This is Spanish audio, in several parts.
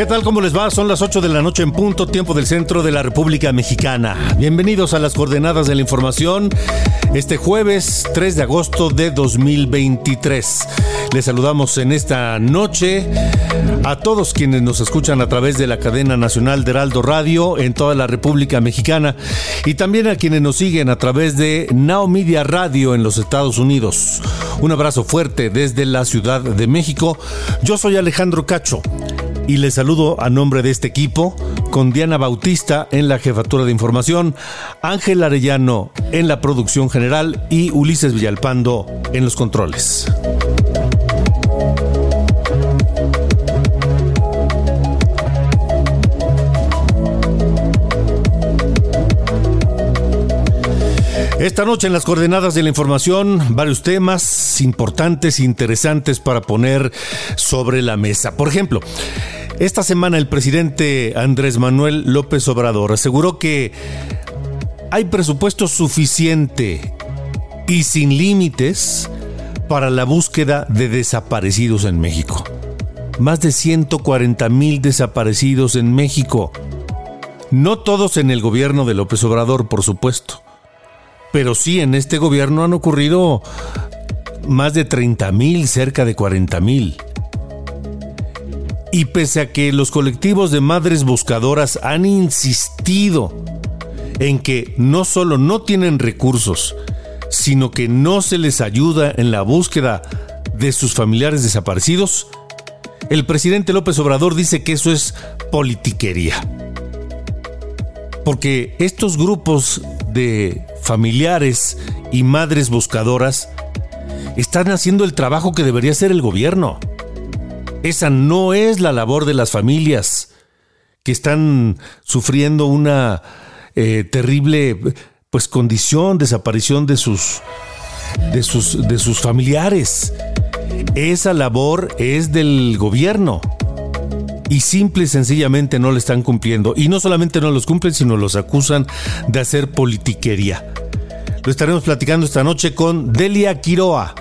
¿Qué tal? ¿Cómo les va? Son las 8 de la noche en punto, tiempo del centro de la República Mexicana. Bienvenidos a las coordenadas de la información este jueves 3 de agosto de 2023. Les saludamos en esta noche a todos quienes nos escuchan a través de la cadena nacional de Heraldo Radio en toda la República Mexicana y también a quienes nos siguen a través de Now Media Radio en los Estados Unidos. Un abrazo fuerte desde la Ciudad de México. Yo soy Alejandro Cacho y les saludo a nombre de este equipo con Diana Bautista en la jefatura de información, Ángel Arellano en la producción general y Ulises Villalpando en los controles. Esta noche en las coordenadas de la información, varios temas importantes e interesantes para poner sobre la mesa. Por ejemplo, esta semana el presidente Andrés Manuel López Obrador aseguró que hay presupuesto suficiente y sin límites para la búsqueda de desaparecidos en México. Más de 140 mil desaparecidos en México. No todos en el gobierno de López Obrador, por supuesto pero sí en este gobierno han ocurrido más de 30 mil, cerca de 40 mil. Y pese a que los colectivos de madres buscadoras han insistido en que no solo no tienen recursos, sino que no se les ayuda en la búsqueda de sus familiares desaparecidos, el presidente López Obrador dice que eso es politiquería. Porque estos grupos de familiares y madres buscadoras están haciendo el trabajo que debería hacer el gobierno. Esa no es la labor de las familias que están sufriendo una eh, terrible pues condición, desaparición de sus, de sus, de sus familiares. Esa labor es del gobierno y simple y sencillamente no le están cumpliendo. Y no solamente no los cumplen, sino los acusan de hacer politiquería. Lo estaremos platicando esta noche con Delia Quiroa,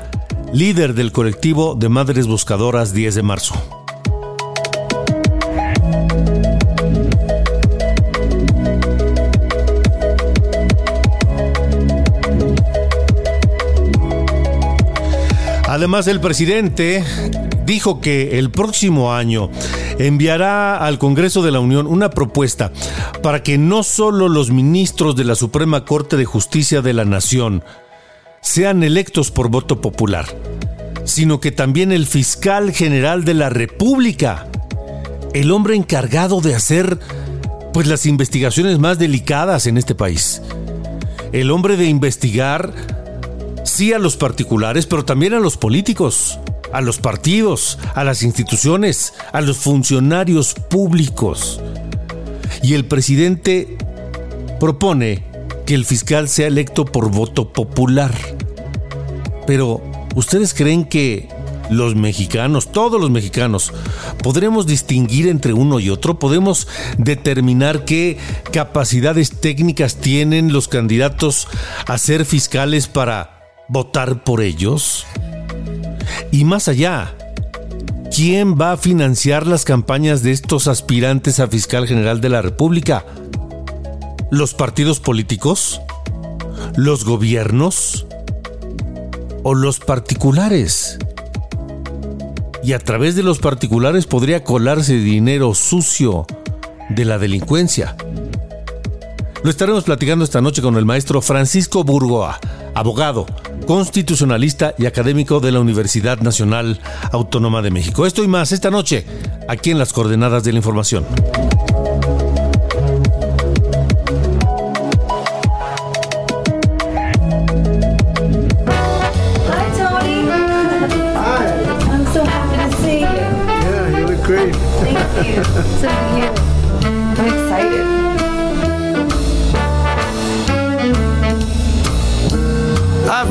líder del colectivo de Madres Buscadoras 10 de marzo. Además, el presidente dijo que el próximo año enviará al Congreso de la Unión una propuesta para que no solo los ministros de la Suprema Corte de Justicia de la Nación sean electos por voto popular, sino que también el fiscal general de la República, el hombre encargado de hacer pues las investigaciones más delicadas en este país. El hombre de investigar sí a los particulares, pero también a los políticos a los partidos, a las instituciones, a los funcionarios públicos. Y el presidente propone que el fiscal sea electo por voto popular. Pero, ¿ustedes creen que los mexicanos, todos los mexicanos, podremos distinguir entre uno y otro? ¿Podemos determinar qué capacidades técnicas tienen los candidatos a ser fiscales para votar por ellos? Y más allá, ¿quién va a financiar las campañas de estos aspirantes a fiscal general de la República? ¿Los partidos políticos? ¿Los gobiernos? ¿O los particulares? y a través de los particulares podría colarse dinero sucio de la delincuencia. Lo estaremos platicando esta noche con el maestro Francisco Burgoa, abogado, constitucionalista y académico de la Universidad Nacional Autónoma de México. Esto y más esta noche, aquí en las coordenadas de la información. Hi, Tony. Hi. I'm so happy to see you. Yeah, you look great. Thank you.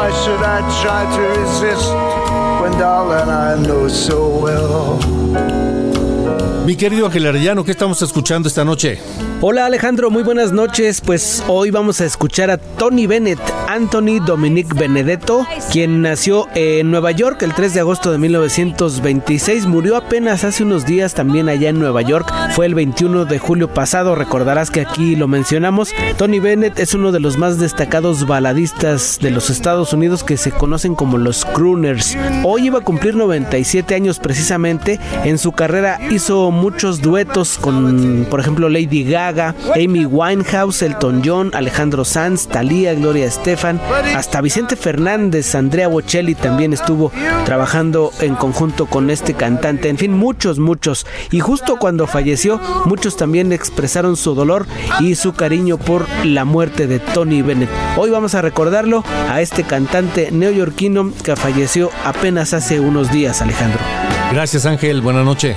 Why should I try to resist when, darling, I know so well? Mi querido Ángel Arellano, ¿qué estamos escuchando esta noche? Hola Alejandro, muy buenas noches. Pues hoy vamos a escuchar a Tony Bennett, Anthony Dominic Benedetto, quien nació en Nueva York el 3 de agosto de 1926. Murió apenas hace unos días también allá en Nueva York. Fue el 21 de julio pasado. Recordarás que aquí lo mencionamos. Tony Bennett es uno de los más destacados baladistas de los Estados Unidos que se conocen como los crooners. Hoy iba a cumplir 97 años precisamente. En su carrera hizo muchos duetos con, por ejemplo, Lady Gaga, Amy Winehouse, Elton John, Alejandro Sanz, Thalía, Gloria Estefan, hasta Vicente Fernández, Andrea Bocelli también estuvo trabajando en conjunto con este cantante. En fin, muchos, muchos. Y justo cuando falleció, muchos también expresaron su dolor y su cariño por la muerte de Tony Bennett. Hoy vamos a recordarlo a este cantante neoyorquino que falleció apenas hace unos días, Alejandro. Gracias Ángel, buena noche.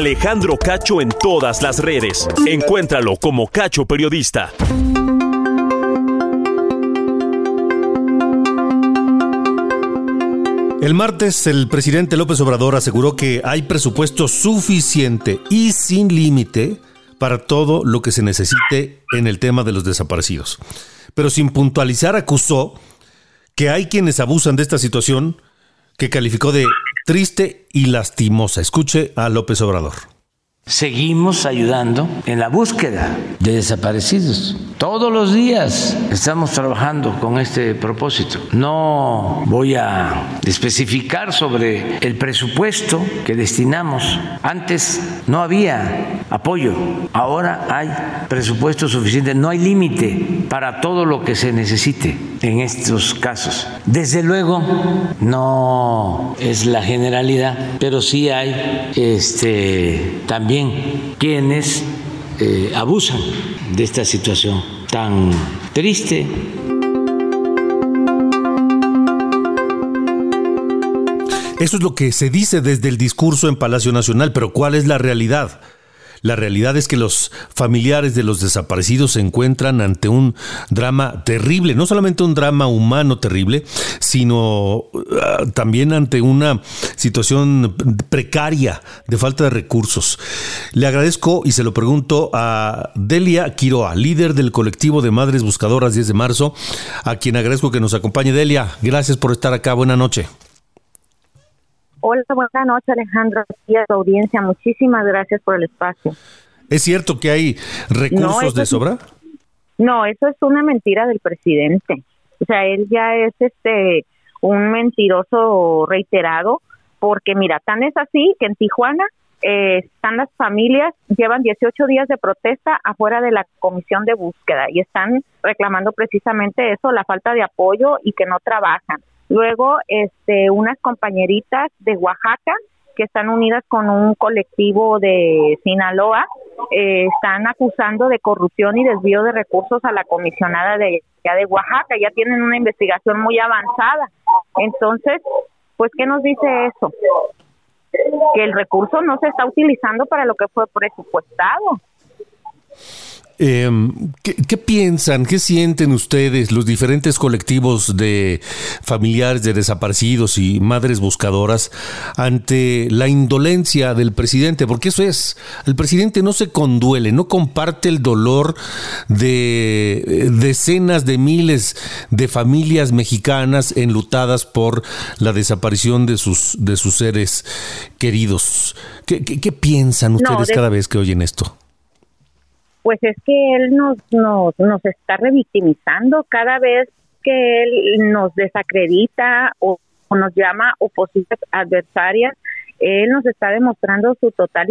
Alejandro Cacho en todas las redes. Encuéntralo como Cacho Periodista. El martes el presidente López Obrador aseguró que hay presupuesto suficiente y sin límite para todo lo que se necesite en el tema de los desaparecidos. Pero sin puntualizar acusó que hay quienes abusan de esta situación que calificó de triste y lastimosa. Escuche a López Obrador. Seguimos ayudando en la búsqueda de desaparecidos. Todos los días estamos trabajando con este propósito. No voy a especificar sobre el presupuesto que destinamos. Antes no había apoyo, ahora hay presupuesto suficiente. No hay límite para todo lo que se necesite en estos casos. Desde luego no es la generalidad, pero sí hay este, también quienes eh, abusan de esta situación tan triste. Eso es lo que se dice desde el discurso en Palacio Nacional, pero ¿cuál es la realidad? La realidad es que los familiares de los desaparecidos se encuentran ante un drama terrible, no solamente un drama humano terrible, sino ah, también ante una situación precaria de falta de recursos. Le agradezco y se lo pregunto a Delia Quiroa, líder del colectivo de Madres Buscadoras 10 de marzo, a quien agradezco que nos acompañe. Delia, gracias por estar acá. Buena noche. Hola, buenas noches Alejandro y a tu audiencia. Muchísimas gracias por el espacio. ¿Es cierto que hay recursos de sobra? no, eso es una mentira del presidente. O sea, él ya es este un mentiroso reiterado porque mira, tan es así que en Tijuana eh, están las familias, llevan 18 días de protesta afuera de la comisión de búsqueda y están reclamando precisamente eso, la falta de apoyo y que no trabajan. Luego, este, unas compañeritas de Oaxaca que están unidas con un colectivo de Sinaloa eh, están acusando de corrupción y desvío de recursos a la comisionada de ya de Oaxaca. Ya tienen una investigación muy avanzada. Entonces, pues, ¿qué nos dice eso? Que el recurso no se está utilizando para lo que fue presupuestado. Eh, ¿qué, piensan, qué sienten ustedes, los diferentes colectivos de familiares de desaparecidos y madres buscadoras, ante la indolencia del presidente? Porque eso es, el presidente no se conduele, no comparte el dolor de eh, decenas de miles de familias mexicanas enlutadas por la desaparición de sus, de sus seres queridos. ¿Qué, piensan ustedes cada vez que oyen esto? Pues es que él nos, nos, nos está revictimizando cada vez que él nos desacredita o, nos llama oposiciones adversarias, él nos está demostrando su total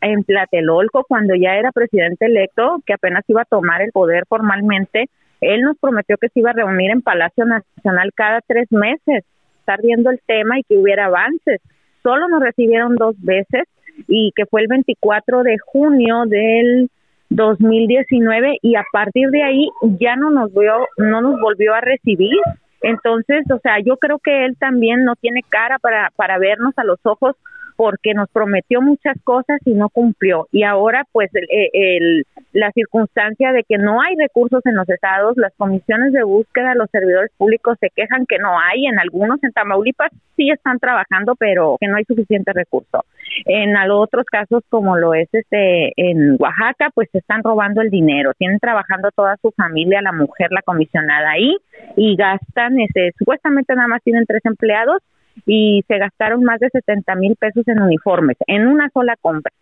en Platelolco, cuando ya era presidente electo, que apenas iba a tomar el poder formalmente, él nos prometió que se iba a reunir en Palacio Nacional cada tres meses, estar viendo el tema y que hubiera avances. Solo nos recibieron dos veces y que fue el 24 de junio del 2019 y a partir de ahí ya no nos vio, no nos volvió a recibir. Entonces, o sea, yo creo que él también no tiene cara para, para vernos a los ojos porque nos prometió muchas cosas y no cumplió. Y ahora, pues, el, la circunstancia de que no hay recursos en los estados, las comisiones de búsqueda, los servidores públicos se quejan que no hay, en algunos en Tamaulipas sí están trabajando, pero que no hay suficiente recurso. En otros casos, como lo es este en Oaxaca, pues se están robando el dinero, tienen trabajando toda su familia, la mujer, la comisionada ahí, y gastan, ese, supuestamente nada más tienen tres empleados, y se gastaron más de 70 mil pesos en uniformes en una sola compra.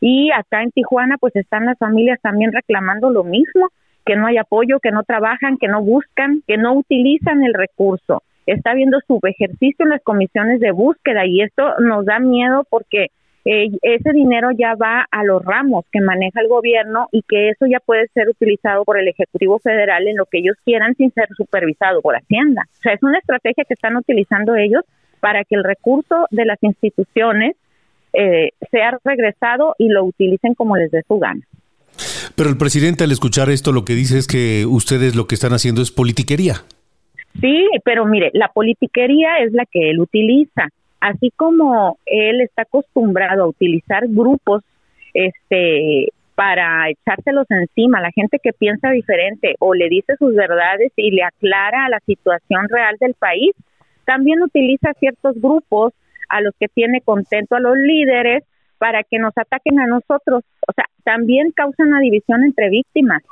Y acá en Tijuana pues están las familias también reclamando lo mismo, que no hay apoyo, que no trabajan, que no buscan, que no utilizan el recurso. Está habiendo subejercicio en las comisiones de búsqueda y esto nos da miedo porque eh, ese dinero ya va a los ramos que maneja el gobierno y que eso ya puede ser utilizado por el Ejecutivo Federal en lo que ellos quieran sin ser supervisado por Hacienda. O sea, es una estrategia que están utilizando ellos para que el recurso de las instituciones eh, sea regresado y lo utilicen como les dé su gana. Pero el presidente al escuchar esto lo que dice es que ustedes lo que están haciendo es politiquería. Sí, pero mire, la politiquería es la que él utiliza. Así como él está acostumbrado a utilizar grupos este para echárselos encima, la gente que piensa diferente o le dice sus verdades y le aclara la situación real del país, también utiliza ciertos grupos a los que tiene contento a los líderes para que nos ataquen a nosotros. O sea, también causa una división entre víctimas.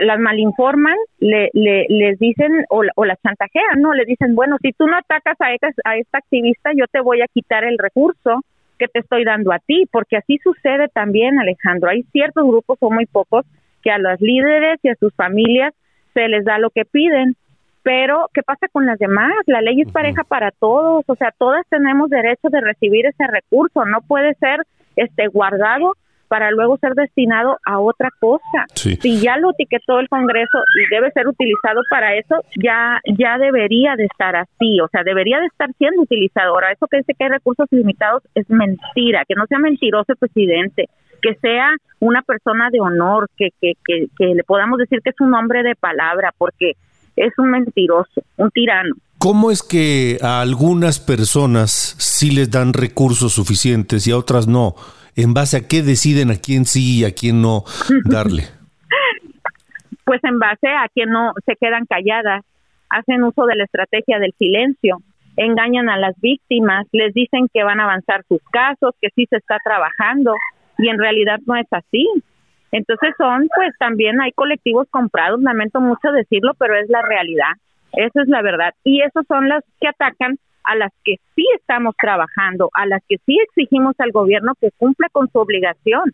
Las malinforman, le, les dicen o, o las chantajean, ¿no? Le dicen, bueno, si tú no atacas a esta, a esta activista, yo te voy a quitar el recurso que te estoy dando a ti, porque así sucede también, Alejandro. Hay ciertos grupos, o muy pocos, que a los líderes y a sus familias se les da lo que piden pero, ¿qué pasa con las demás? La ley es pareja para todos, o sea, todas tenemos derecho de recibir ese recurso, no puede ser este guardado para luego ser destinado a otra cosa. Si ya lo etiquetó el Congreso y debe ser utilizado para eso, ya ya debería de estar así, o sea, debería de estar siendo utilizado. Ahora, eso que dice que hay recursos limitados es mentira, que no sea mentiroso el presidente, que sea una persona de honor, que, que, que, que le podamos decir que es un hombre de palabra, porque es un mentiroso, un tirano. ¿Cómo es que a algunas personas sí les dan recursos suficientes y a otras no? ¿En base a qué deciden a quién sí y a quién no darle? Pues en base a que no se quedan calladas, hacen uso de la estrategia del silencio, engañan a las víctimas, les dicen que van a avanzar sus casos, que sí se está trabajando y en realidad no es así. Entonces son, pues también hay colectivos comprados, lamento mucho decirlo, pero es la realidad, esa es la verdad. Y esos son las que atacan a las que sí estamos trabajando, a las que sí exigimos al gobierno que cumpla con su obligación.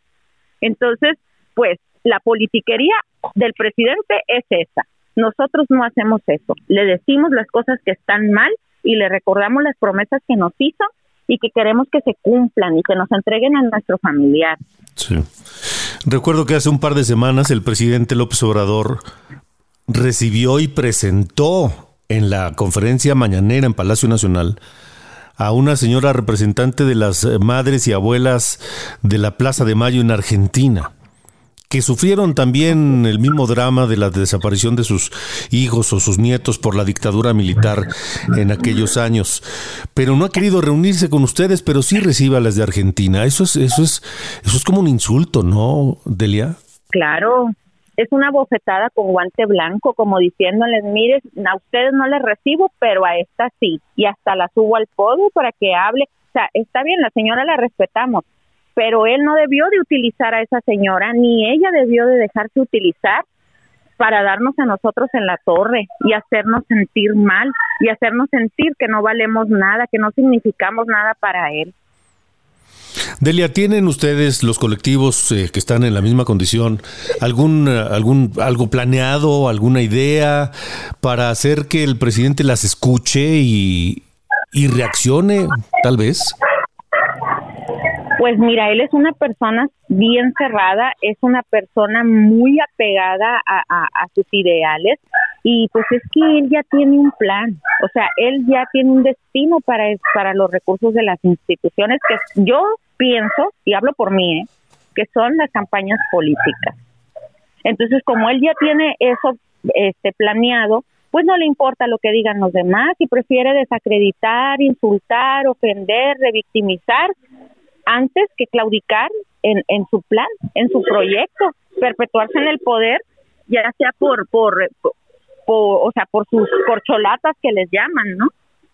Entonces, pues la politiquería del presidente es esa. Nosotros no hacemos eso. Le decimos las cosas que están mal y le recordamos las promesas que nos hizo y que queremos que se cumplan y que nos entreguen a nuestro familiar. Sí. Recuerdo que hace un par de semanas el presidente López Obrador recibió y presentó en la conferencia mañanera en Palacio Nacional a una señora representante de las madres y abuelas de la Plaza de Mayo en Argentina que sufrieron también el mismo drama de la desaparición de sus hijos o sus nietos por la dictadura militar en aquellos años. Pero no ha querido reunirse con ustedes, pero sí recibe a las de Argentina. Eso es, eso es, eso es como un insulto, ¿no, Delia? Claro, es una bofetada con guante blanco, como diciéndoles, mire, a ustedes no les recibo, pero a esta sí. Y hasta la subo al podio para que hable. O sea, está bien, la señora la respetamos, pero él no debió de utilizar a esa señora, ni ella debió de dejarse utilizar para darnos a nosotros en la torre y hacernos sentir mal y hacernos sentir que no valemos nada, que no significamos nada para él. Delia, ¿tienen ustedes los colectivos eh, que están en la misma condición algún eh, algún algo planeado, alguna idea para hacer que el presidente las escuche y, y reaccione, tal vez? Pues mira, él es una persona bien cerrada, es una persona muy apegada a, sus ideales y pues es que él ya tiene un plan, o sea, él ya tiene un destino para, los recursos de las instituciones que yo pienso, y hablo por mí, ¿eh? que son las campañas políticas. Entonces, como él ya tiene eso este, planeado, pues no le importa lo que digan los demás y prefiere desacreditar, insultar, ofender, revictimizar antes que claudicar en, en su plan, en su proyecto, perpetuarse en el poder, ya sea por, por, o sea, por sus corcholatas que les llaman, ¿no?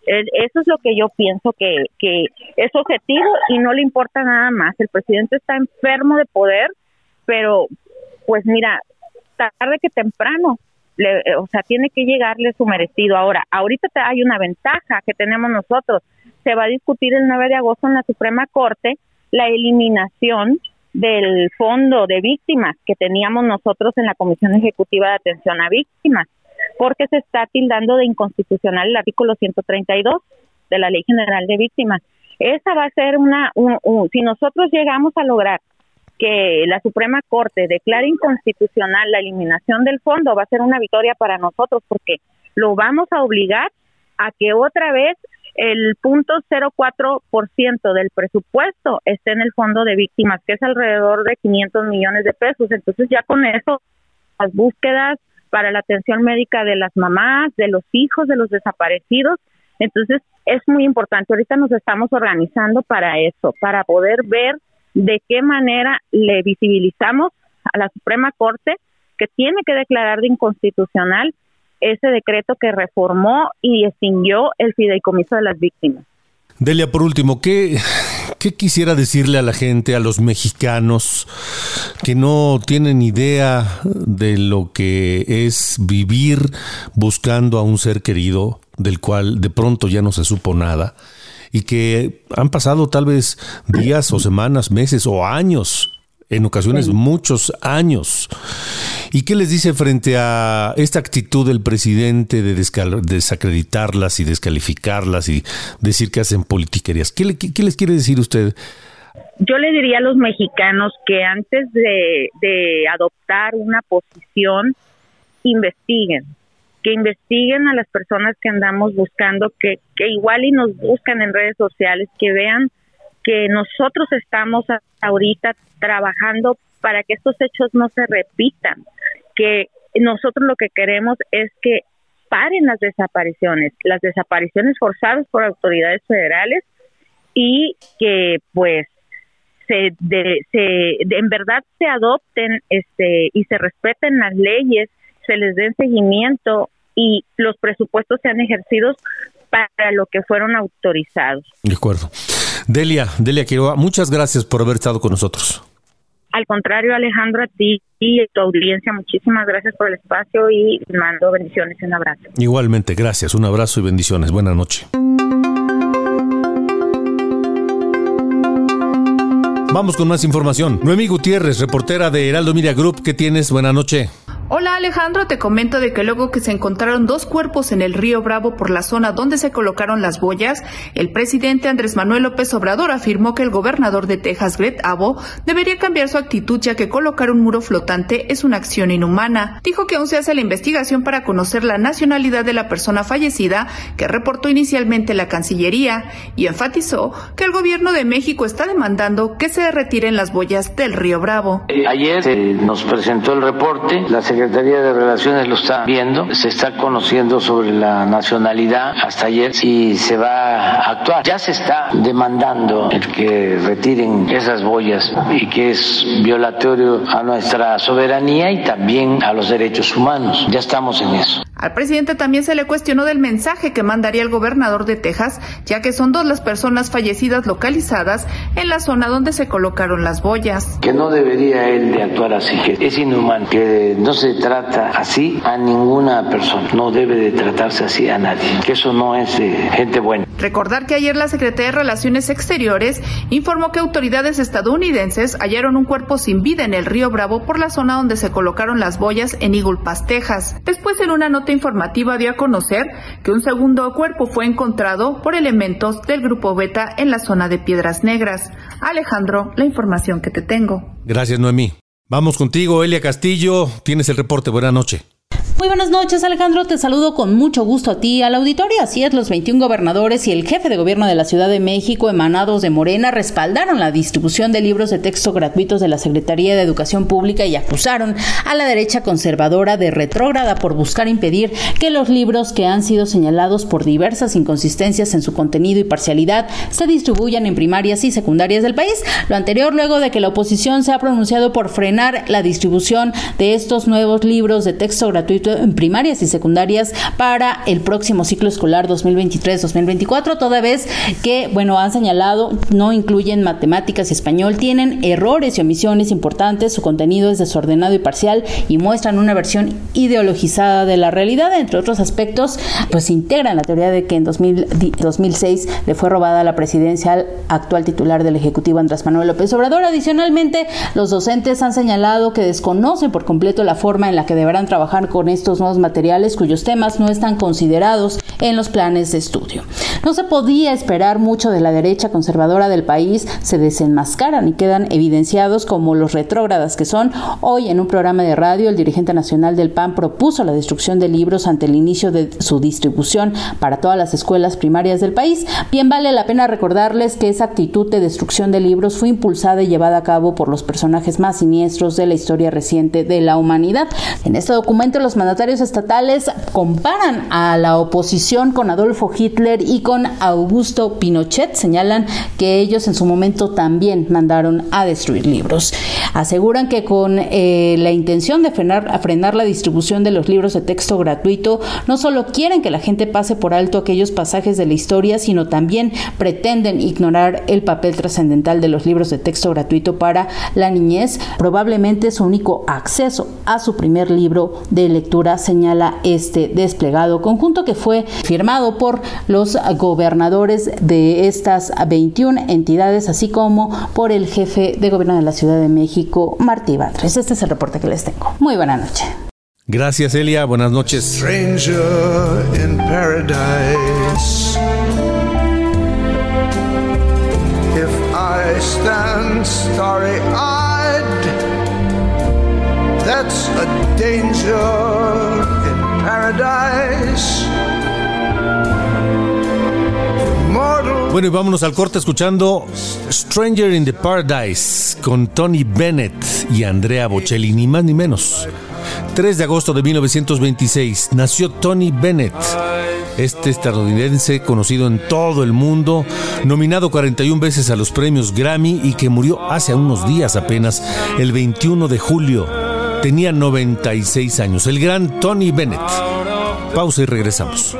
Eso es lo que yo pienso que, que es objetivo y no le importa nada más. El presidente está enfermo de poder, pero pues mira, tarde que temprano, le, o sea, tiene que llegarle su merecido. Ahora, ahorita hay una ventaja que tenemos nosotros. Se va a discutir el 9 de agosto en la Suprema Corte la eliminación del fondo de víctimas que teníamos nosotros en la Comisión Ejecutiva de Atención a Víctimas, porque se está tildando de inconstitucional el artículo 132 de la Ley General de Víctimas. Esa va a ser una, si nosotros llegamos a lograr que la Suprema Corte declare inconstitucional la eliminación del fondo, va a ser una victoria para nosotros porque lo vamos a obligar a que otra vez el punto 0,4% del presupuesto está en el fondo de víctimas, que es alrededor de 500 millones de pesos. Entonces ya con eso, las búsquedas para la atención médica de las mamás, de los hijos, de los desaparecidos, entonces es muy importante. Ahorita nos estamos organizando para eso, para poder ver de qué manera le visibilizamos a la Suprema Corte que tiene que declarar de inconstitucional ese decreto que reformó y extinguió el fideicomiso de las víctimas. Delia, por último, ¿qué, ¿qué quisiera decirle a la gente, a los mexicanos que no tienen idea de lo que es vivir buscando a un ser querido del cual de pronto ya no se supo nada y que han pasado tal vez días o semanas, meses o años en ocasiones muchos años. ¿Y qué les dice frente a esta actitud del presidente de desacreditarlas y descalificarlas y decir que hacen politiquerías? ¿Qué, les quiere decir usted? Yo le diría a los mexicanos que antes de, adoptar una posición, investiguen, que investiguen a las personas que andamos buscando, que, que igual y nos buscan en redes sociales, que vean que nosotros estamos ahorita trabajando para que estos hechos no se repitan, que nosotros lo que queremos es que paren las desapariciones, las desapariciones forzadas por autoridades federales y que pues se, de, se en verdad se adopten este y se respeten las leyes, se les den seguimiento y los presupuestos sean ejercidos para lo que fueron autorizados. De acuerdo. Delia, Delia Quiroga, muchas gracias por haber estado con nosotros. Al contrario, Alejandro, a ti y a tu audiencia, muchísimas gracias por el espacio y mando bendiciones y un abrazo. Igualmente, gracias. Un abrazo y bendiciones. Buenas noches. Vamos con más información. Noemí Gutiérrez, reportera de Heraldo Media Group, ¿qué tienes? Buenas noches. Hola Alejandro, te comento de que luego que se encontraron dos cuerpos en el río Bravo por la zona donde se colocaron las boyas, el presidente Andrés Manuel López Obrador afirmó que el gobernador de Texas, Greg Abbott, debería cambiar su actitud ya que colocar un muro flotante es una acción inhumana. Dijo que aún se hace la investigación para conocer la nacionalidad de la persona fallecida que reportó inicialmente la Cancillería y enfatizó que el gobierno de México está demandando que se retiren las boyas del río Bravo. Ayer nos presentó el reporte, la Secretaría de Relaciones lo está viendo, se está conociendo sobre la nacionalidad hasta ayer y se va a actuar. Ya se está demandando el que retiren esas boyas y que es violatorio a nuestra soberanía y también a los derechos humanos. Ya estamos en eso. Al presidente también se le cuestionó del mensaje que mandaría el gobernador de Texas, ya que son dos las personas fallecidas localizadas en la zona donde se colocaron las boyas. Que no debería él de actuar así, que es inhumano, que no se trata así a ninguna persona, no debe de tratarse así a nadie, que eso no es gente buena. Recordar que ayer la Secretaría de Relaciones Exteriores informó que autoridades estadounidenses hallaron un cuerpo sin vida en el río Bravo por la zona donde se colocaron las boyas en Pass, Texas. Después en una nota informativa dio a conocer que un segundo cuerpo fue encontrado por elementos del grupo Beta en la zona de Piedras Negras. Alejandro, la información que te tengo. Gracias, Noemí. Vamos contigo, Elia Castillo. Tienes el reporte. Buenas noches. Muy buenas noches, Alejandro. Te saludo con mucho gusto a ti, al auditorio. Así es, los 21 gobernadores y el jefe de gobierno de la Ciudad de México, emanados de Morena, respaldaron la distribución de libros de texto gratuitos de la Secretaría de Educación Pública y acusaron a la derecha conservadora de retrógrada por buscar impedir que los libros que han sido señalados por diversas inconsistencias en su contenido y parcialidad se distribuyan en primarias y secundarias del país. Lo anterior luego de que la oposición se ha pronunciado por frenar la distribución de estos nuevos libros de texto gratuito en primarias y secundarias para el próximo ciclo escolar 2023-2024, toda vez que, bueno, han señalado no incluyen matemáticas y español, tienen errores y omisiones importantes, su contenido es desordenado y parcial y muestran una versión ideologizada de la realidad, entre otros aspectos, pues integran la teoría de que en 2000, 2006 le fue robada la presidencia al actual titular del Ejecutivo Andrés Manuel López Obrador. Adicionalmente, los docentes han señalado que desconocen por completo la forma en la que deberán trabajar con estos nuevos materiales cuyos temas no están considerados en los planes de estudio. No se podía esperar mucho de la derecha conservadora del país, se desenmascaran y quedan evidenciados como los retrógradas que son. Hoy en un programa de radio el dirigente nacional del PAN propuso la destrucción de libros ante el inicio de su distribución para todas las escuelas primarias del país. Bien vale la pena recordarles que esa actitud de destrucción de libros fue impulsada y llevada a cabo por los personajes más siniestros de la historia reciente de la humanidad. En este documento los mandatarios estatales comparan a la oposición con Adolfo Hitler y con Augusto Pinochet. Señalan que ellos en su momento también mandaron a destruir libros. Aseguran que con eh, la intención de frenar, frenar la distribución de los libros de texto gratuito, no solo quieren que la gente pase por alto aquellos pasajes de la historia, sino también pretenden ignorar el papel trascendental de los libros de texto gratuito para la niñez, probablemente su único acceso a su primer libro de lectura señala este desplegado conjunto que fue firmado por los gobernadores de estas 21 entidades, así como por el jefe de gobierno de la Ciudad de México, Martí Batres. Este es el reporte que les tengo. Muy buena noche. Gracias, Elia. Buenas noches. Stranger in paradise. If I stand starry eyed, that's a danger in paradise. Mortal Bueno, y vámonos al corte escuchando Stranger in the Paradise con Tony Bennett y Andrea Bocelli, ni más ni menos. 3 de agosto de 1926 nació Tony Bennett. este estadounidense conocido en todo el mundo, nominado 41 veces a los premios Grammy y que murió hace unos días apenas, el 21 de julio. Tenía 96 años, el gran Tony Bennett. Pausa y regresamos.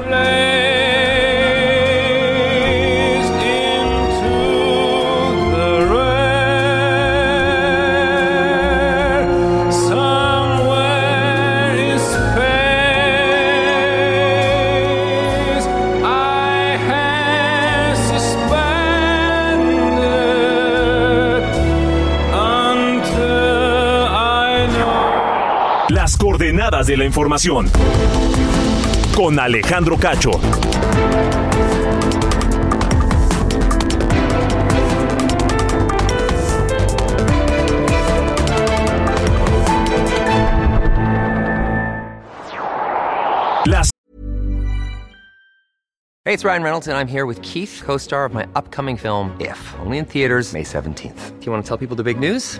De la información. Con Alejandro Cacho. Las Hey, it's Ryan Reynolds, and I'm here with Keith, co star of my upcoming film, If, only in theaters, May 17th. Do you want to tell people the big news?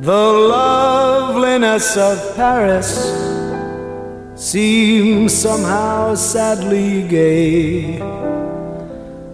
The loveliness of Paris seems somehow sadly gay.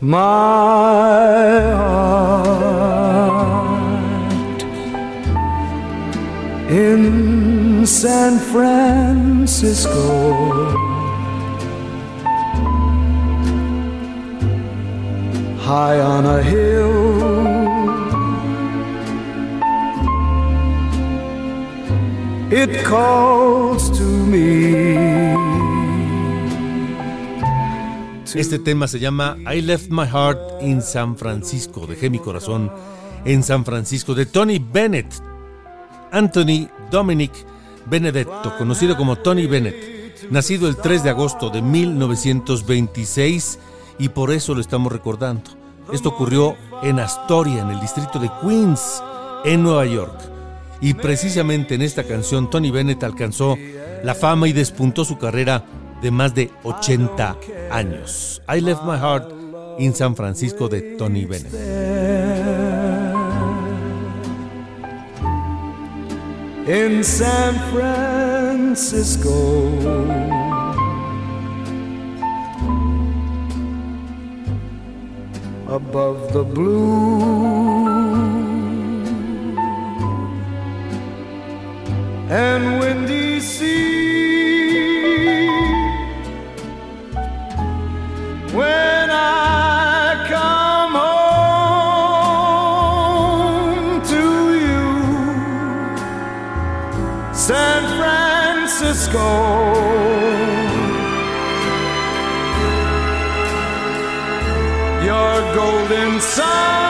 my heart in San Francisco. High on a hill it calls to me. Este tema se llama I Left My Heart in San Francisco. Dejé mi corazón en San Francisco de Tony Bennett. Anthony Dominic Benedetto, conocido como Tony Bennett, nacido el 3 de agosto de 1926 y por eso lo estamos recordando. Esto ocurrió en Astoria, en el distrito de Queens, en Nueva York. Y precisamente en esta canción Tony Bennett alcanzó la fama y despuntó su carrera de más de 80 años. I Left My Heart in San Francisco de Tony Bennett. in San Francisco. Above the blue and windy sea. When I come home to you, San Francisco. Your golden sun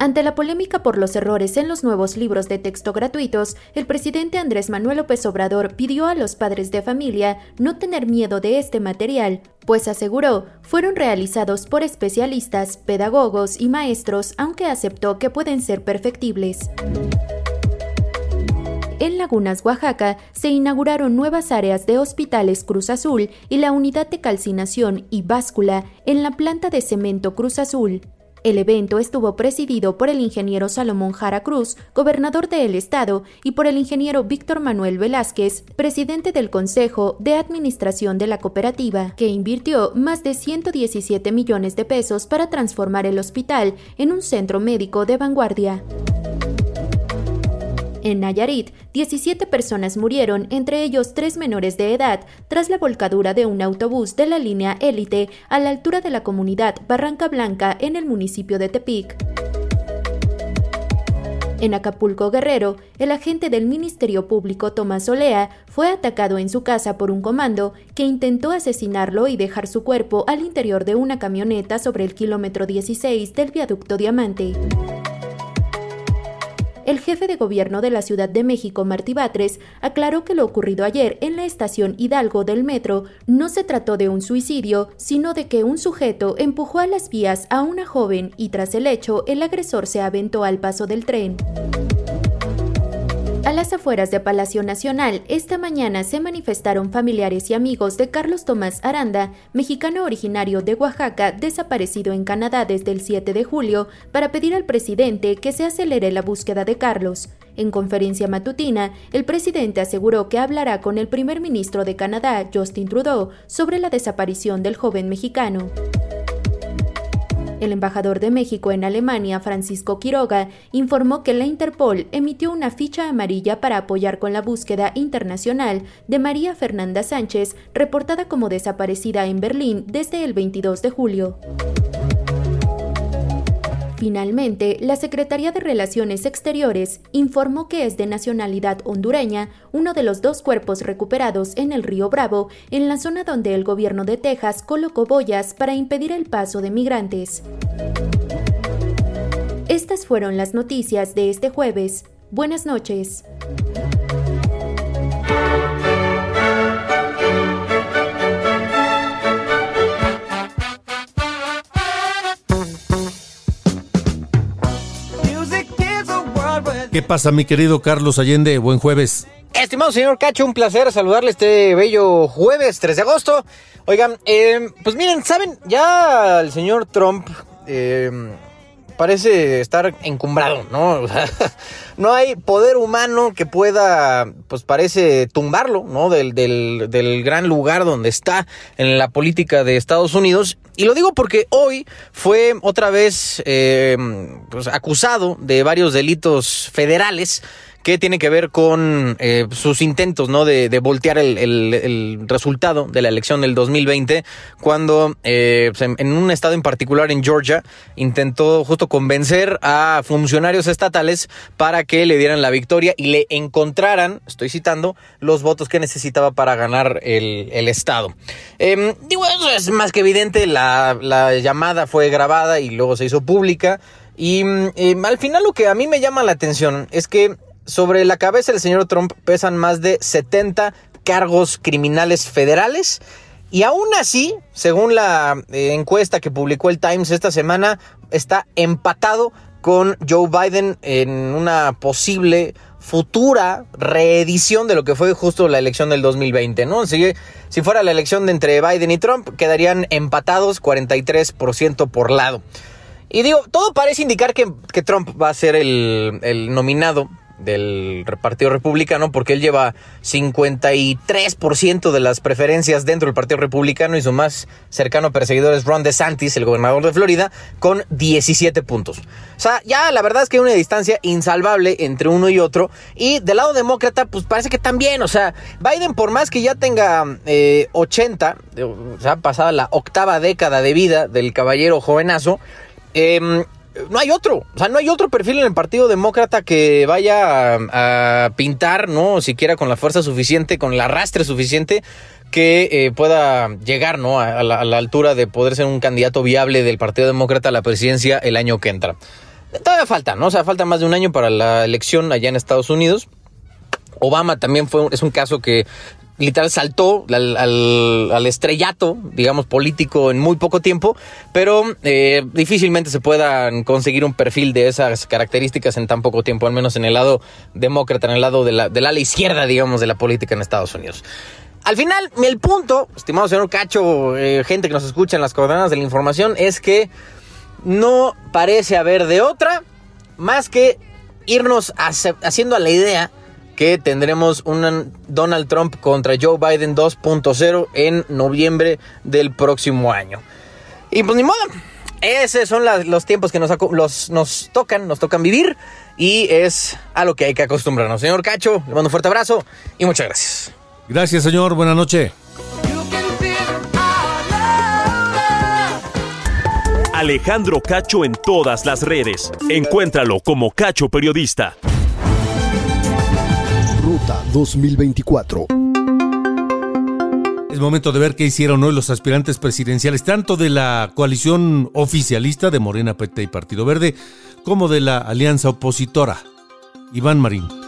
Ante la polémica por los errores en los nuevos libros de texto gratuitos, el presidente Andrés Manuel López Obrador pidió a los padres de familia no tener miedo de este material, pues aseguró fueron realizados por especialistas, pedagogos y maestros, aunque aceptó que pueden ser perfectibles. En Lagunas, Oaxaca, se inauguraron nuevas áreas de hospitales Cruz Azul y la unidad de calcinación y báscula en la planta de cemento Cruz Azul. El evento estuvo presidido por el ingeniero Salomón Jara Cruz, gobernador del estado, y por el ingeniero Víctor Manuel Velázquez, presidente del Consejo de Administración de la cooperativa, que invirtió más de 117 millones de pesos para transformar el hospital en un centro médico de vanguardia. En Nayarit, 17 personas murieron, entre ellos tres menores de edad, tras la volcadura de un autobús de la línea élite a la altura de la comunidad Barranca Blanca en el municipio de Tepic. En Acapulco Guerrero, el agente del Ministerio Público Tomás Olea fue atacado en su casa por un comando que intentó asesinarlo y dejar su cuerpo al interior de una camioneta sobre el kilómetro 16 del viaducto Diamante. El jefe de gobierno de la Ciudad de México, Martí Batres, aclaró que lo ocurrido ayer en la estación Hidalgo del metro no se trató de un suicidio, sino de que un sujeto empujó a las vías a una joven y tras el hecho el agresor se aventó al paso del tren. A las afueras de Palacio Nacional, esta mañana se manifestaron familiares y amigos de Carlos Tomás Aranda, mexicano originario de Oaxaca, desaparecido en Canadá desde el 7 de julio, para pedir al presidente que se acelere la búsqueda de Carlos. En conferencia matutina, el presidente aseguró que hablará con el primer ministro de Canadá, Justin Trudeau, sobre la desaparición del joven mexicano. El embajador de México en Alemania, Francisco Quiroga, informó que la Interpol emitió una ficha amarilla para apoyar con la búsqueda internacional de María Fernanda Sánchez, reportada como desaparecida en Berlín desde el 22 de julio. Finalmente, la Secretaría de Relaciones Exteriores informó que es de nacionalidad hondureña uno de los dos cuerpos recuperados en el río Bravo, en la zona donde el gobierno de Texas colocó boyas para impedir el paso de migrantes. Estas fueron las noticias de este jueves. Buenas noches. ¿Qué pasa, mi querido Carlos Allende? Buen jueves. Estimado señor Cacho, un placer saludarle este bello jueves 3 de agosto. Oigan, eh, pues miren, ¿saben? Ya el señor Trump eh, parece estar encumbrado, ¿no? No hay poder humano que pueda, pues parece tumbarlo, ¿no? Del, del, del gran lugar donde está en la política de Estados Unidos. Y lo digo porque hoy fue otra vez eh, pues, acusado de varios delitos federales que tiene que ver con eh, sus intentos ¿no? de, de voltear el, resultado de la elección del 2020, cuando eh, pues, en un estado en particular en Georgia intentó justo convencer a funcionarios estatales para que le dieran la victoria y le encontraran, estoy citando, los votos que necesitaba para ganar el, estado. Eh, digo, eso es más que evidente, la, la llamada fue grabada y luego se hizo pública. Y al final lo que a mí me llama la atención es que sobre la cabeza del señor Trump pesan más de 70 cargos criminales federales. Y aún así, según la eh, encuesta que publicó el Times esta semana, está empatado con Joe Biden en una posible futura reedición de lo que fue justo la elección del 2020, ¿no? Si, si fuera la elección de entre Biden y Trump, quedarían empatados 43% por lado. Y digo, todo parece indicar que, que Trump va a ser el, el nominado del Partido Republicano porque él lleva 53% de las preferencias dentro del Partido Republicano y su más cercano perseguidor es Ron DeSantis, el gobernador de Florida, con 17 puntos. O sea, ya la verdad es que hay una distancia insalvable entre uno y otro y del lado demócrata pues parece que también, o sea, Biden por más que ya tenga eh, 80, o sea, pasada la octava década de vida del caballero jovenazo, eh, no hay otro, o sea, no hay otro perfil en el Partido Demócrata que vaya a, pintar, ¿no? Siquiera con la fuerza suficiente, con el arrastre suficiente que eh, pueda llegar, ¿no? A la, a la, altura de poder ser un candidato viable del Partido Demócrata a la presidencia el año que entra. Todavía falta, ¿no? O sea, falta más de un año para la elección allá en Estados Unidos. Obama también fue, es un caso que literal saltó al, al, estrellato, digamos, político en muy poco tiempo, pero eh, difícilmente se puedan conseguir un perfil de esas características en tan poco tiempo, al menos en el lado demócrata, en el lado de la, del ala izquierda, digamos, de la política en Estados Unidos. Al final, el punto, estimado señor Cacho, eh, gente que nos escucha en las coordenadas de la información, es que no parece haber de otra más que irnos haciendo a la idea que tendremos un Donald Trump contra Joe Biden 2.0 en noviembre del próximo año. Y pues ni modo, esos son los tiempos que nos, nos tocan, nos tocan vivir y es a lo que hay que acostumbrarnos. Señor Cacho, le mando un fuerte abrazo y muchas gracias. Gracias, señor. Buenas noches. Alejandro Cacho en todas las redes. Encuéntralo como Cacho Periodista. Ruta 2024. Es momento de ver qué hicieron hoy los aspirantes presidenciales, tanto de la coalición oficialista de Morena, PT y Partido Verde, como de la alianza opositora. Iván Marín.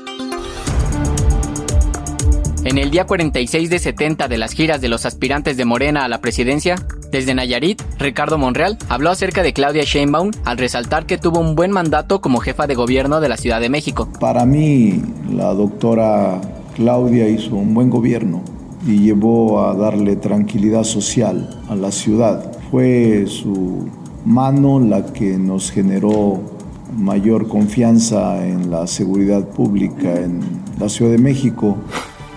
En el día 46 de 70 de las giras de los aspirantes de Morena a la presidencia, desde Nayarit, Ricardo Monreal habló acerca de Claudia Sheinbaum al resaltar que tuvo un buen mandato como jefa de gobierno de la Ciudad de México. Para mí, la doctora Claudia hizo un buen gobierno y llevó a darle tranquilidad social a la ciudad. Fue su mano la que nos generó mayor confianza en la seguridad pública en la Ciudad de México.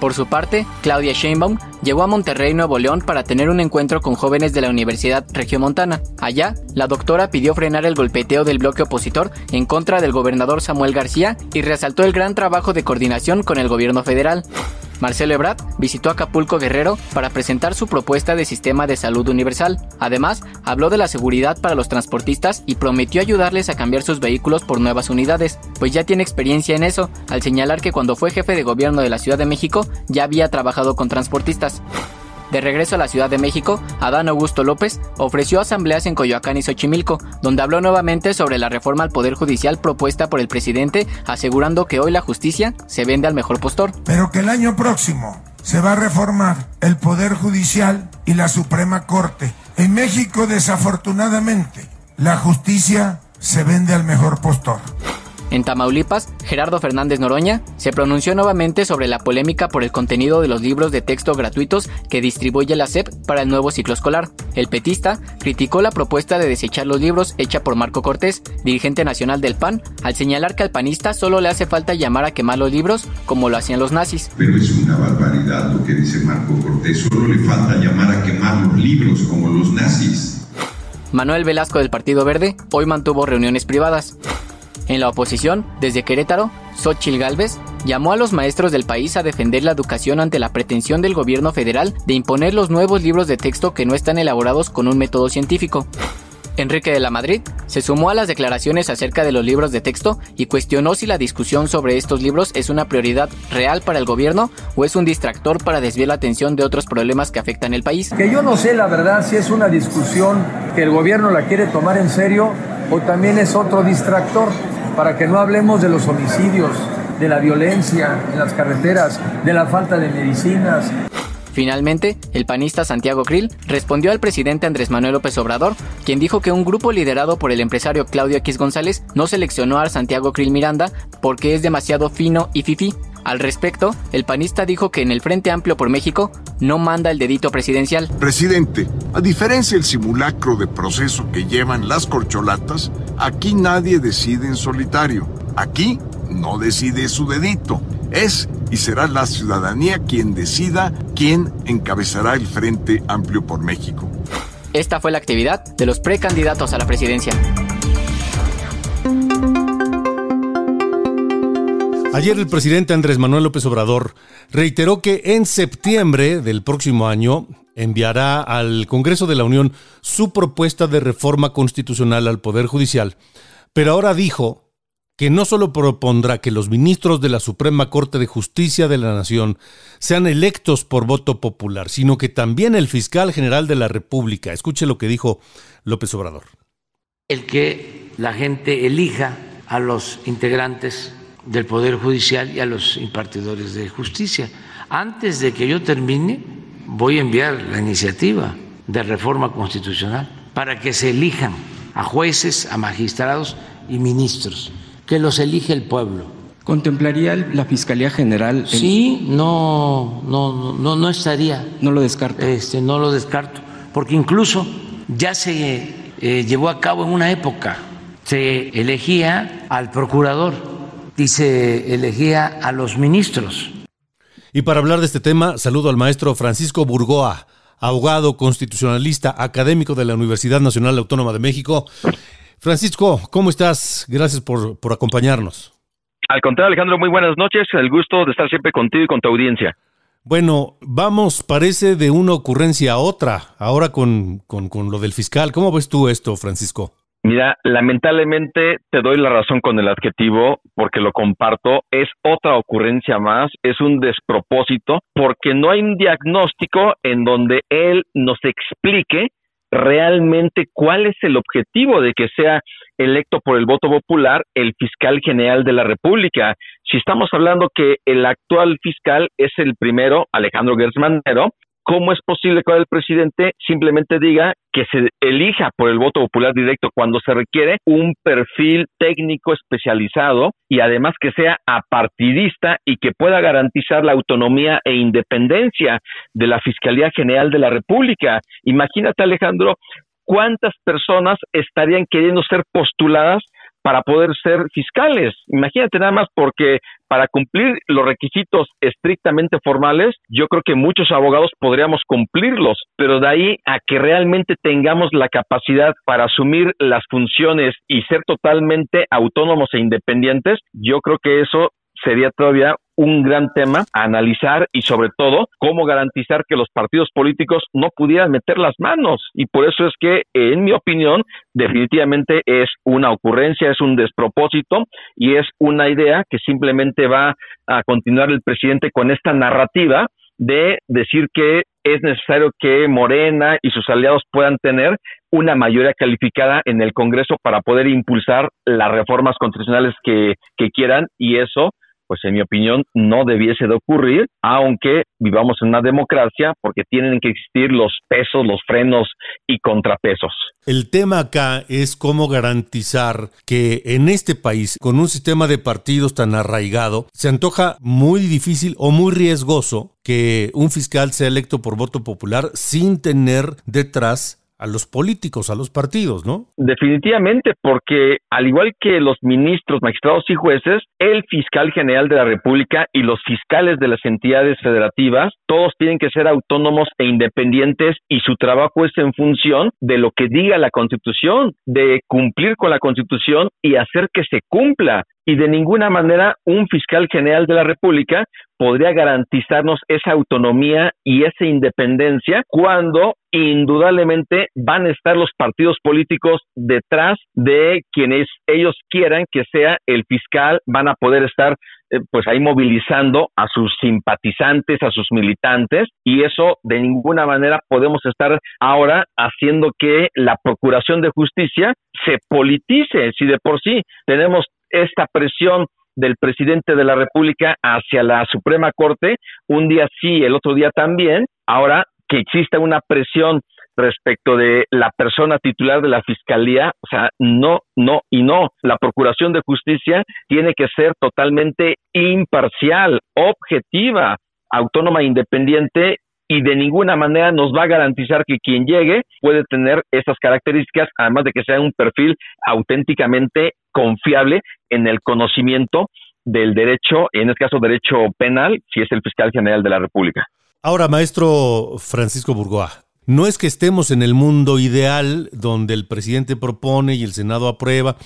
Por su parte, Claudia Sheinbaum llegó a Monterrey, Nuevo León, para tener un encuentro con jóvenes de la Universidad Regiomontana. Allá, la doctora pidió frenar el golpeteo del bloque opositor en contra del gobernador Samuel García y resaltó el gran trabajo de coordinación con el gobierno federal. Marcelo Ebrard visitó Acapulco Guerrero para presentar su propuesta de sistema de salud universal. Además, habló de la seguridad para los transportistas y prometió ayudarles a cambiar sus vehículos por nuevas unidades, pues ya tiene experiencia en eso, al señalar que cuando fue jefe de gobierno de la Ciudad de México ya había trabajado con transportistas. De regreso a la Ciudad de México, Adán Augusto López ofreció asambleas en Coyoacán y Xochimilco, donde habló nuevamente sobre la reforma al Poder Judicial propuesta por el presidente, asegurando que hoy la justicia se vende al mejor postor. Pero que el año próximo se va a reformar el Poder Judicial y la Suprema Corte. En México, desafortunadamente, la justicia se vende al mejor postor. En Tamaulipas, Gerardo Fernández Noroña se pronunció nuevamente sobre la polémica por el contenido de los libros de texto gratuitos que distribuye la SEP para el nuevo ciclo escolar. El petista criticó la propuesta de desechar los libros hecha por Marco Cortés, dirigente nacional del PAN, al señalar que al panista solo le hace falta llamar a quemar los libros como lo hacían los nazis. Pero es una barbaridad lo que dice Marco Cortés, solo le falta llamar a quemar los libros como los nazis. Manuel Velasco del Partido Verde hoy mantuvo reuniones privadas. En la oposición, desde Querétaro, Xochil Gálvez llamó a los maestros del país a defender la educación ante la pretensión del gobierno federal de imponer los nuevos libros de texto que no están elaborados con un método científico. Enrique de la Madrid se sumó a las declaraciones acerca de los libros de texto y cuestionó si la discusión sobre estos libros es una prioridad real para el gobierno o es un distractor para desviar la atención de otros problemas que afectan el país. Que yo no sé la verdad si es una discusión que el gobierno la quiere tomar en serio o también es otro distractor para que no hablemos de los homicidios, de la violencia en las carreteras, de la falta de medicinas. Finalmente, el panista Santiago Krill respondió al presidente Andrés Manuel López Obrador, quien dijo que un grupo liderado por el empresario Claudio X González no seleccionó a Santiago Krill Miranda porque es demasiado fino y fifí. Al respecto, el panista dijo que en el Frente Amplio por México no manda el dedito presidencial. Presidente, a diferencia del simulacro de proceso que llevan las corcholatas, aquí nadie decide en solitario. Aquí no decide su dedito. Es y será la ciudadanía quien decida quién encabezará el Frente Amplio por México. Esta fue la actividad de los precandidatos a la presidencia. Ayer el presidente Andrés Manuel López Obrador reiteró que en septiembre del próximo año enviará al Congreso de la Unión su propuesta de reforma constitucional al Poder Judicial, pero ahora dijo que no solo propondrá que los ministros de la Suprema Corte de Justicia de la Nación sean electos por voto popular, sino que también el fiscal general de la República. Escuche lo que dijo López Obrador. El que la gente elija a los integrantes del Poder Judicial y a los impartidores de justicia. Antes de que yo termine, voy a enviar la iniciativa de reforma constitucional para que se elijan a jueces, a magistrados y ministros, que los elige el pueblo. ¿Contemplaría la Fiscalía General? Sí, no, no, no, no estaría. No lo descarto. Este, no lo descarto, porque incluso ya se eh, llevó a cabo en una época, se elegía al procurador y se elegía a los ministros. Y para hablar de este tema, saludo al maestro Francisco Burgoa, abogado constitucionalista, académico de la Universidad Nacional Autónoma de México. Francisco, ¿cómo estás? Gracias por, por acompañarnos. Al contrario, Alejandro, muy buenas noches. El gusto de estar siempre contigo y con tu audiencia. Bueno, vamos, parece de una ocurrencia a otra, ahora con, con, con lo del fiscal. ¿Cómo ves tú esto, Francisco? Mira, lamentablemente te doy la razón con el adjetivo porque lo comparto. Es otra ocurrencia más, es un despropósito porque no hay un diagnóstico en donde él nos explique realmente cuál es el objetivo de que sea electo por el voto popular el fiscal general de la República. Si estamos hablando que el actual fiscal es el primero, Alejandro Gersmanero, ¿cómo es posible que el presidente simplemente diga que se elija por el voto popular directo cuando se requiere un perfil técnico especializado y además que sea apartidista y que pueda garantizar la autonomía e independencia de la Fiscalía General de la República? Imagínate, Alejandro, cuántas personas estarían queriendo ser postuladas para poder ser fiscales. Imagínate nada más porque para cumplir los requisitos estrictamente formales, yo creo que muchos abogados podríamos cumplirlos, pero de ahí a que realmente tengamos la capacidad para asumir las funciones y ser totalmente autónomos e independientes, yo creo que eso sería todavía un gran tema a analizar y sobre todo cómo garantizar que los partidos políticos no pudieran meter las manos. Y por eso es que, en mi opinión, definitivamente es una ocurrencia, es un despropósito y es una idea que simplemente va a continuar el presidente con esta narrativa de decir que es necesario que Morena y sus aliados puedan tener una mayoría calificada en el Congreso para poder impulsar las reformas constitucionales que, que quieran y eso pues en mi opinión no debiese de ocurrir, aunque vivamos en una democracia, porque tienen que existir los pesos, los frenos y contrapesos. El tema acá es cómo garantizar que en este país, con un sistema de partidos tan arraigado, se antoja muy difícil o muy riesgoso que un fiscal sea electo por voto popular sin tener detrás a los políticos, a los partidos, ¿no? Definitivamente, porque al igual que los ministros, magistrados y jueces, el fiscal general de la República y los fiscales de las entidades federativas, todos tienen que ser autónomos e independientes y su trabajo es en función de lo que diga la Constitución, de cumplir con la Constitución y hacer que se cumpla y de ninguna manera un fiscal general de la República podría garantizarnos esa autonomía y esa independencia cuando indudablemente van a estar los partidos políticos detrás de quienes ellos quieran que sea el fiscal, van a poder estar eh, pues ahí movilizando a sus simpatizantes, a sus militantes, y eso de ninguna manera podemos estar ahora haciendo que la Procuración de Justicia se politice, si de por sí tenemos esta presión del presidente de la República hacia la Suprema Corte, un día sí, el otro día también, ahora que exista una presión respecto de la persona titular de la fiscalía, o sea, no, no y no. La Procuración de Justicia tiene que ser totalmente imparcial, objetiva, autónoma e independiente y de ninguna manera nos va a garantizar que quien llegue puede tener esas características, además de que sea un perfil auténticamente confiable en el conocimiento del derecho, en este caso derecho penal, si es el fiscal general de la República. Ahora, maestro Francisco Burgoa, no es que estemos en el mundo ideal donde el presidente propone y el Senado aprueba,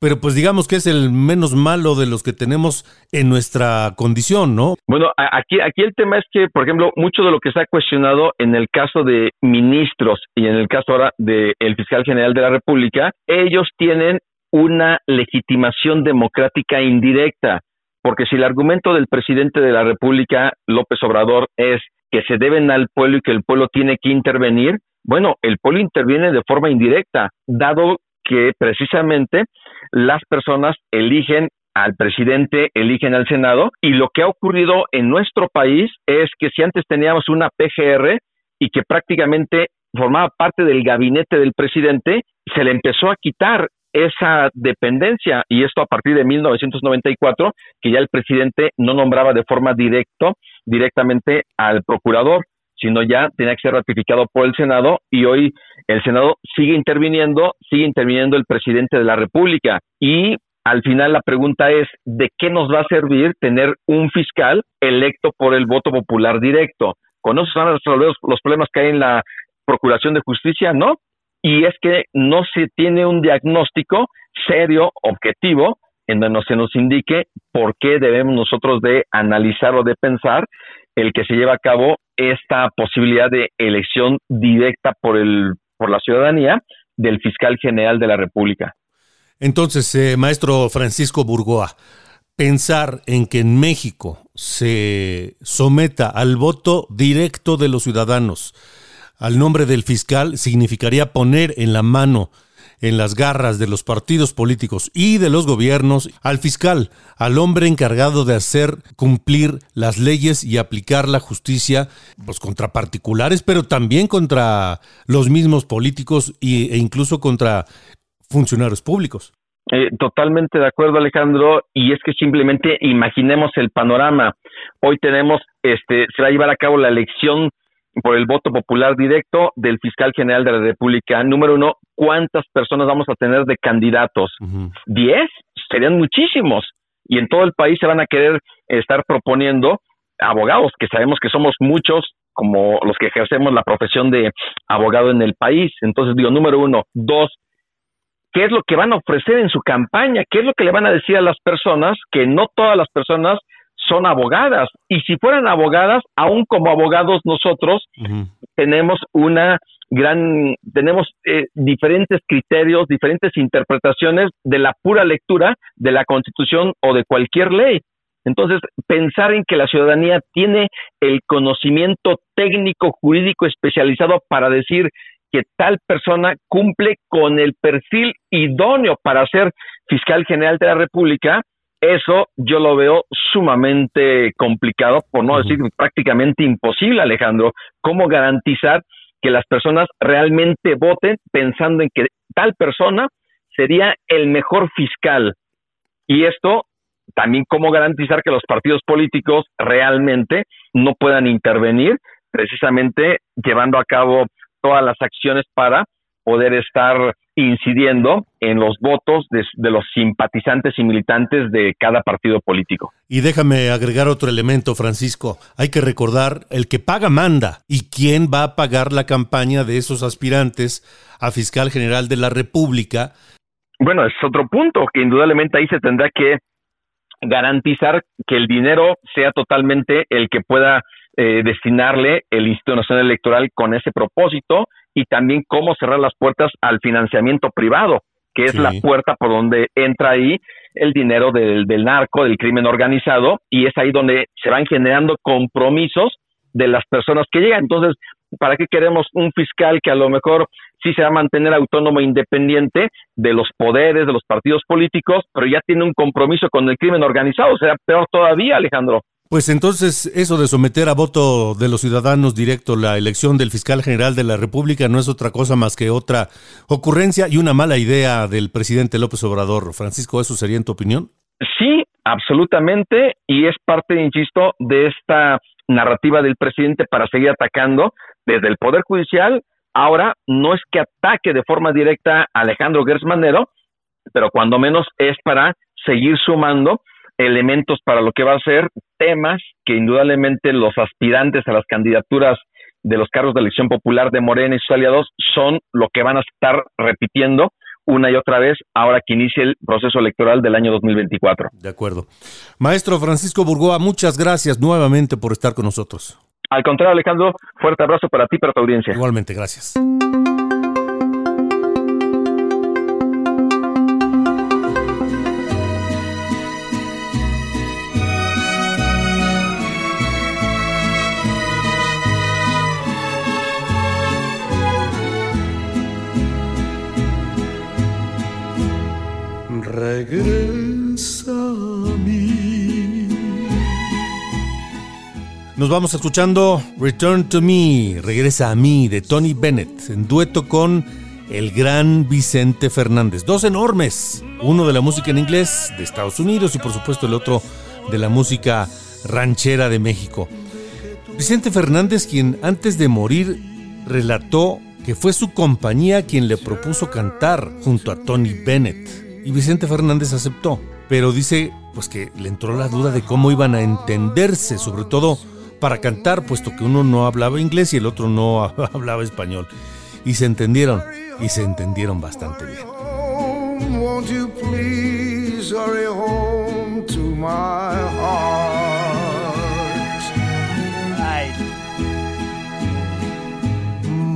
pero pues digamos que es el menos malo de los que tenemos en nuestra condición, ¿no? Bueno, aquí, aquí el tema es que, por ejemplo, mucho de lo que se ha cuestionado en el caso de ministros y en el caso ahora del fiscal general de la República, ellos tienen una legitimación democrática indirecta, porque si el argumento del presidente de la República, López Obrador, es que se deben al pueblo y que el pueblo tiene que intervenir, bueno, el pueblo interviene de forma indirecta, dado que precisamente las personas eligen al presidente, eligen al Senado y lo que ha ocurrido en nuestro país es que si antes teníamos una PGR y que prácticamente formaba parte del gabinete del presidente, se le empezó a quitar esa dependencia y esto a partir de 1994 que ya el presidente no nombraba de forma directa directamente al procurador sino ya tenía que ser ratificado por el Senado y hoy el Senado sigue interviniendo, sigue interviniendo el presidente de la República y al final la pregunta es, ¿de qué nos va a servir tener un fiscal electo por el voto popular directo? ¿Con eso se los problemas que hay en la Procuración de Justicia? No. Y es que no se tiene un diagnóstico serio, objetivo, en donde se nos indique por qué debemos nosotros de analizar o de pensar el que se lleva a cabo esta posibilidad de elección directa por el por la ciudadanía del fiscal general de la República. Entonces, eh, maestro Francisco Burgoa, pensar en que en México se someta al voto directo de los ciudadanos al nombre del fiscal significaría poner en la mano en las garras de los partidos políticos y de los gobiernos al fiscal, al hombre encargado de hacer cumplir las leyes y aplicar la justicia pues, contra particulares, pero también contra los mismos políticos e incluso contra funcionarios públicos. Eh, totalmente de acuerdo, Alejandro, y es que simplemente imaginemos el panorama. Hoy tenemos, este, se va a llevar a cabo la elección por el voto popular directo del fiscal general de la República. Número uno, ¿cuántas personas vamos a tener de candidatos? ¿Diez? Serían muchísimos. Y en todo el país se van a querer estar proponiendo abogados, que sabemos que somos muchos como los que ejercemos la profesión de abogado en el país. Entonces, digo, número uno. Dos, ¿qué es lo que van a ofrecer en su campaña? ¿Qué es lo que le van a decir a las personas? Que no todas las personas son abogadas. Y si fueran abogadas, aún como abogados nosotros tenemos una gran, tenemos eh, diferentes criterios, diferentes interpretaciones de la pura lectura de la Constitución o de cualquier ley. Entonces, pensar en que la ciudadanía tiene el conocimiento técnico jurídico especializado para decir que tal persona cumple con el perfil idóneo para ser fiscal general de la República, eso yo lo veo sumamente complicado, por no decir prácticamente imposible, Alejandro. ¿Cómo garantizar que las personas realmente voten pensando en que tal persona sería el mejor fiscal? Y esto también cómo garantizar que los partidos políticos realmente no puedan intervenir precisamente llevando a cabo todas las acciones para poder estar incidiendo en los votos de, los simpatizantes y militantes de cada partido político. Y déjame agregar otro elemento, Francisco. Hay que recordar, el que paga manda. ¿Y quién va a pagar la campaña de esos aspirantes a fiscal general de la República? Bueno, es otro punto que indudablemente ahí se tendrá que garantizar que el dinero sea totalmente el que pueda eh, destinarle el Instituto Nacional Electoral con ese propósito y también cómo cerrar las puertas al financiamiento privado, que es la puerta por donde entra ahí el dinero del, del narco, del crimen organizado, y es ahí donde se van generando compromisos de las personas que llegan. Entonces, ¿para qué queremos un fiscal que a lo mejor sí se va a mantener autónomo e independiente de los poderes, de los partidos políticos, pero ya tiene un compromiso con el crimen organizado? Sea, peor todavía, Alejandro. Pues entonces eso de someter a voto de los ciudadanos directo la elección del fiscal general de la República no es otra cosa más que otra ocurrencia y una mala idea del presidente López Obrador. Francisco, ¿eso sería en tu opinión? Sí, absolutamente, y es parte, insisto, de esta narrativa del presidente para seguir atacando desde el Poder Judicial. Ahora no es que ataque de forma directa a Alejandro Gersmanero, pero cuando menos es para seguir sumando elementos para lo que va a ser temas que indudablemente los aspirantes a las candidaturas de los cargos de elección popular de Morena y sus aliados son lo que van a estar repitiendo una y otra vez ahora que inicie el proceso electoral del año 2024. De acuerdo. Maestro Francisco Burgoa, muchas gracias nuevamente por estar con nosotros. Al contrario, Alejandro, fuerte abrazo para ti y para tu audiencia. Igualmente, gracias. Regresa a mí. Nos vamos escuchando Return to Me, Regresa a mí, de Tony Bennett, en dueto con el gran Vicente Fernández. Dos enormes, uno de la música en inglés de Estados Unidos y por supuesto el otro de la música ranchera de México. Vicente Fernández, quien antes de morir relató que fue su compañía quien le propuso cantar junto a Tony Bennett. Y Vicente Fernández aceptó, pero dice pues que le entró la duda de cómo iban a entenderse, sobre todo para cantar, puesto que uno no hablaba inglés y el otro no hablaba español. Y se entendieron, y se entendieron bastante bien.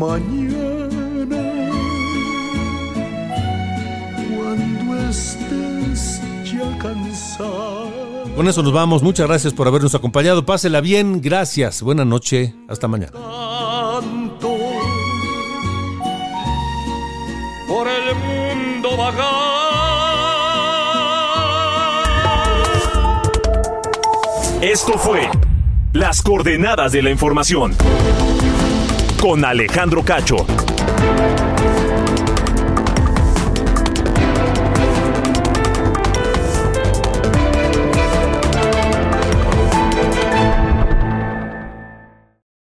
Won't estés ya cansado. Con eso nos vamos. Muchas gracias por habernos acompañado. Pásela bien. Gracias. Buena noche. Hasta mañana. Canto por el mundo vagar. Esto fue Las coordenadas de la información con Alejandro Cacho.